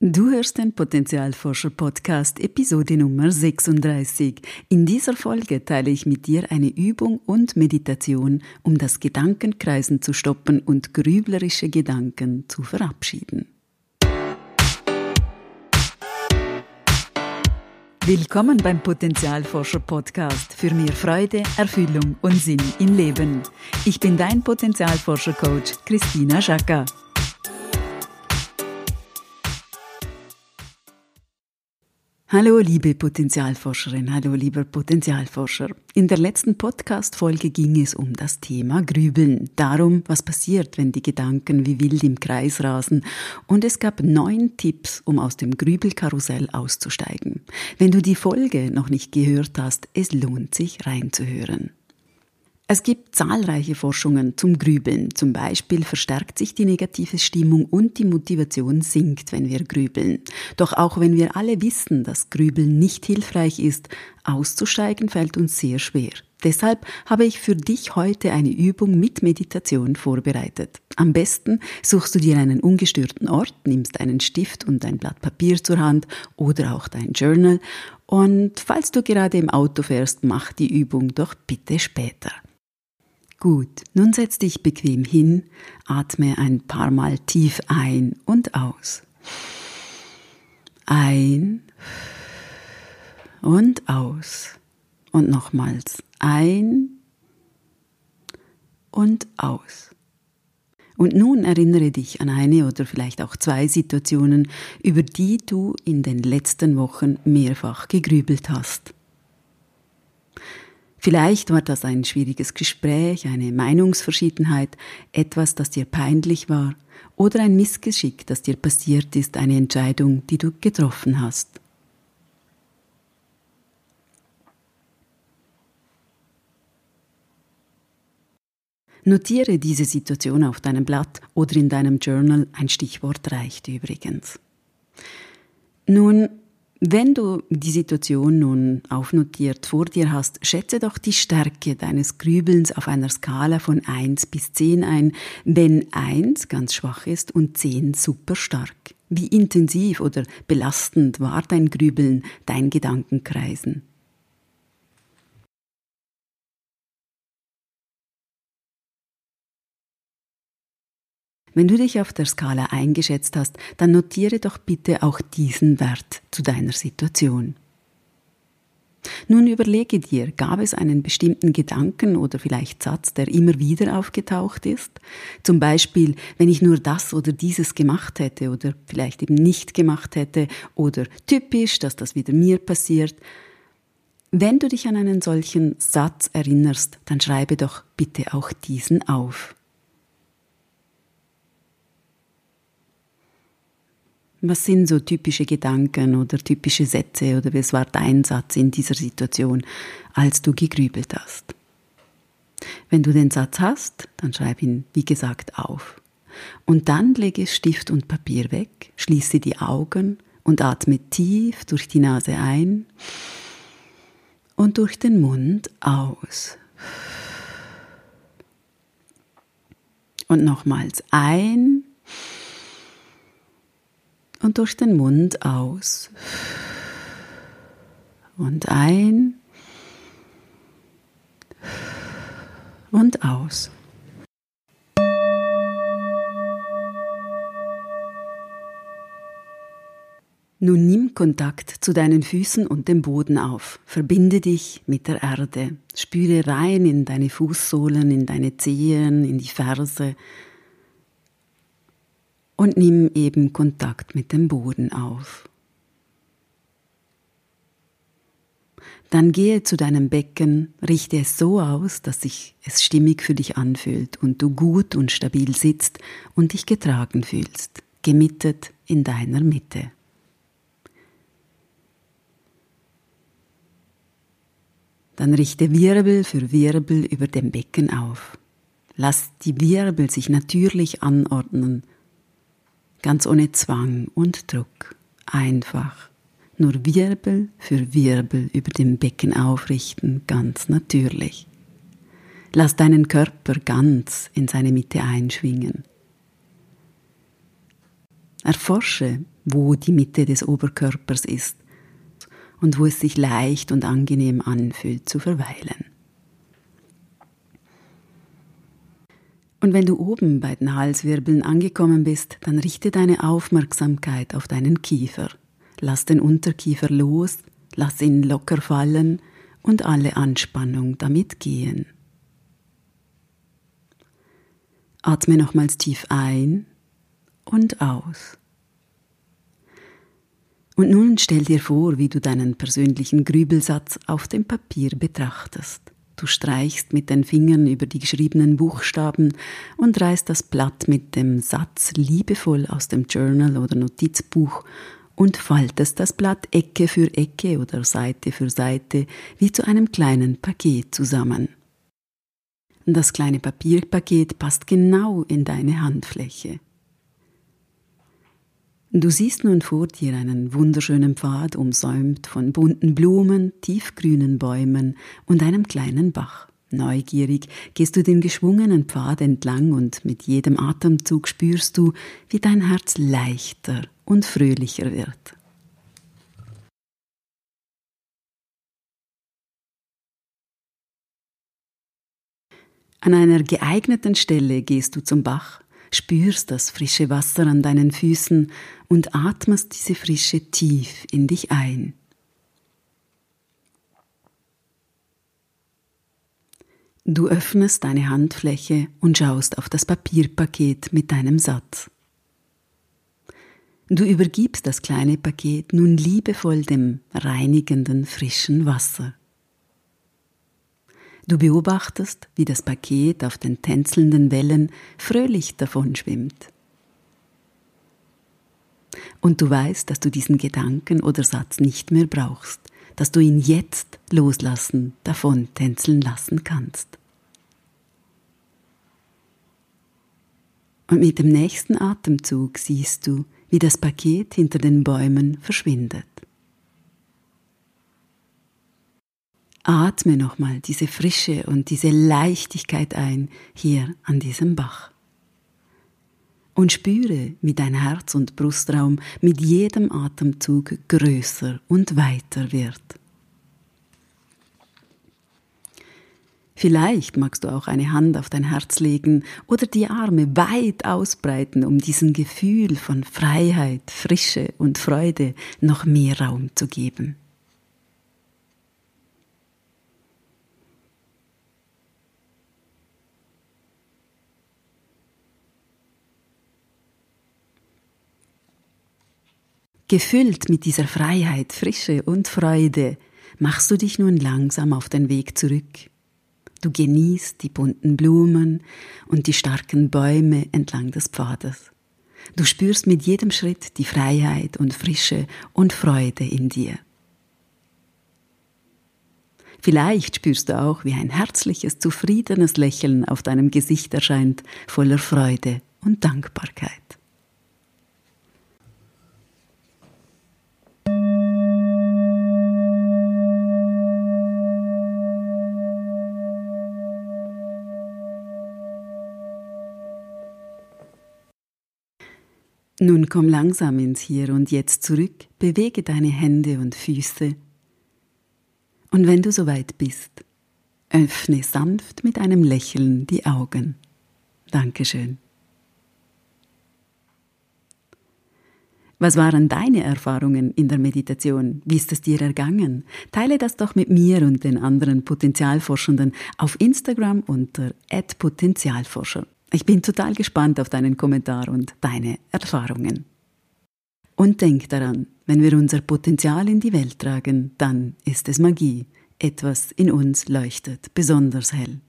Du hörst den Potenzialforscher Podcast Episode Nummer 36. In dieser Folge teile ich mit dir eine Übung und Meditation, um das Gedankenkreisen zu stoppen und grüblerische Gedanken zu verabschieden. Willkommen beim Potenzialforscher Podcast für mehr Freude, Erfüllung und Sinn im Leben. Ich bin dein Potenzialforscher Coach Christina Schacker. Hallo liebe Potenzialforscherin, hallo lieber Potenzialforscher. In der letzten Podcast-Folge ging es um das Thema Grübeln, darum, was passiert, wenn die Gedanken wie wild im Kreis rasen. Und es gab neun Tipps, um aus dem Grübelkarussell auszusteigen. Wenn du die Folge noch nicht gehört hast, es lohnt sich reinzuhören. Es gibt zahlreiche Forschungen zum Grübeln. Zum Beispiel verstärkt sich die negative Stimmung und die Motivation sinkt, wenn wir grübeln. Doch auch wenn wir alle wissen, dass Grübeln nicht hilfreich ist, auszusteigen fällt uns sehr schwer. Deshalb habe ich für dich heute eine Übung mit Meditation vorbereitet. Am besten suchst du dir einen ungestörten Ort, nimmst einen Stift und ein Blatt Papier zur Hand oder auch dein Journal und falls du gerade im Auto fährst, mach die Übung doch bitte später. Gut, nun setz dich bequem hin, atme ein paar Mal tief ein und aus. Ein und aus. Und nochmals ein und aus. Und nun erinnere dich an eine oder vielleicht auch zwei Situationen, über die du in den letzten Wochen mehrfach gegrübelt hast. Vielleicht war das ein schwieriges Gespräch, eine Meinungsverschiedenheit, etwas, das dir peinlich war oder ein Missgeschick, das dir passiert ist, eine Entscheidung, die du getroffen hast. Notiere diese Situation auf deinem Blatt oder in deinem Journal, ein Stichwort reicht übrigens. Nun, wenn du die Situation nun aufnotiert vor dir hast, schätze doch die Stärke deines Grübelns auf einer Skala von 1 bis 10 ein, wenn 1 ganz schwach ist und 10 super stark. Wie intensiv oder belastend war dein Grübeln, dein Gedankenkreisen? Wenn du dich auf der Skala eingeschätzt hast, dann notiere doch bitte auch diesen Wert zu deiner Situation. Nun überlege dir, gab es einen bestimmten Gedanken oder vielleicht Satz, der immer wieder aufgetaucht ist? Zum Beispiel, wenn ich nur das oder dieses gemacht hätte oder vielleicht eben nicht gemacht hätte oder typisch, dass das wieder mir passiert. Wenn du dich an einen solchen Satz erinnerst, dann schreibe doch bitte auch diesen auf. Was sind so typische Gedanken oder typische Sätze oder was war dein Satz in dieser Situation, als du gegrübelt hast? Wenn du den Satz hast, dann schreib ihn, wie gesagt, auf. Und dann lege Stift und Papier weg, schließe die Augen und atme tief durch die Nase ein und durch den Mund aus. Und nochmals ein und durch den Mund aus. Und ein und aus. Nun nimm Kontakt zu deinen Füßen und dem Boden auf. Verbinde dich mit der Erde. Spüre rein in deine Fußsohlen, in deine Zehen, in die Ferse, und nimm eben Kontakt mit dem Boden auf. Dann gehe zu deinem Becken, richte es so aus, dass sich es stimmig für dich anfühlt und du gut und stabil sitzt und dich getragen fühlst, gemittet in deiner Mitte. Dann richte Wirbel für Wirbel über dem Becken auf. Lass die Wirbel sich natürlich anordnen ganz ohne Zwang und Druck, einfach nur Wirbel für Wirbel über dem Becken aufrichten, ganz natürlich. Lass deinen Körper ganz in seine Mitte einschwingen. Erforsche, wo die Mitte des Oberkörpers ist und wo es sich leicht und angenehm anfühlt zu verweilen. Und wenn du oben bei den Halswirbeln angekommen bist, dann richte deine Aufmerksamkeit auf deinen Kiefer. Lass den Unterkiefer los, lass ihn locker fallen und alle Anspannung damit gehen. Atme nochmals tief ein und aus. Und nun stell dir vor, wie du deinen persönlichen Grübelsatz auf dem Papier betrachtest. Du streichst mit den Fingern über die geschriebenen Buchstaben und reißt das Blatt mit dem Satz liebevoll aus dem Journal oder Notizbuch und faltest das Blatt Ecke für Ecke oder Seite für Seite wie zu einem kleinen Paket zusammen. Das kleine Papierpaket passt genau in deine Handfläche. Du siehst nun vor dir einen wunderschönen Pfad, umsäumt von bunten Blumen, tiefgrünen Bäumen und einem kleinen Bach. Neugierig gehst du den geschwungenen Pfad entlang und mit jedem Atemzug spürst du, wie dein Herz leichter und fröhlicher wird. An einer geeigneten Stelle gehst du zum Bach spürst das frische Wasser an deinen Füßen und atmest diese Frische tief in dich ein. Du öffnest deine Handfläche und schaust auf das Papierpaket mit deinem Satz. Du übergibst das kleine Paket nun liebevoll dem reinigenden, frischen Wasser. Du beobachtest, wie das Paket auf den tänzelnden Wellen fröhlich davonschwimmt. Und du weißt, dass du diesen Gedanken oder Satz nicht mehr brauchst, dass du ihn jetzt loslassen, davon tänzeln lassen kannst. Und mit dem nächsten Atemzug siehst du, wie das Paket hinter den Bäumen verschwindet. Atme nochmal diese Frische und diese Leichtigkeit ein hier an diesem Bach. Und spüre, wie dein Herz- und Brustraum mit jedem Atemzug größer und weiter wird. Vielleicht magst du auch eine Hand auf dein Herz legen oder die Arme weit ausbreiten, um diesem Gefühl von Freiheit, Frische und Freude noch mehr Raum zu geben. Gefüllt mit dieser Freiheit, Frische und Freude machst du dich nun langsam auf den Weg zurück. Du genießt die bunten Blumen und die starken Bäume entlang des Pfades. Du spürst mit jedem Schritt die Freiheit und Frische und Freude in dir. Vielleicht spürst du auch, wie ein herzliches, zufriedenes Lächeln auf deinem Gesicht erscheint, voller Freude und Dankbarkeit. Nun komm langsam ins Hier und Jetzt zurück, bewege deine Hände und Füße. Und wenn du soweit bist, öffne sanft mit einem Lächeln die Augen. Dankeschön. Was waren deine Erfahrungen in der Meditation? Wie ist es dir ergangen? Teile das doch mit mir und den anderen Potenzialforschenden auf Instagram unter @potenzialforscher. Ich bin total gespannt auf deinen Kommentar und deine Erfahrungen. Und denk daran, wenn wir unser Potenzial in die Welt tragen, dann ist es Magie. Etwas in uns leuchtet besonders hell.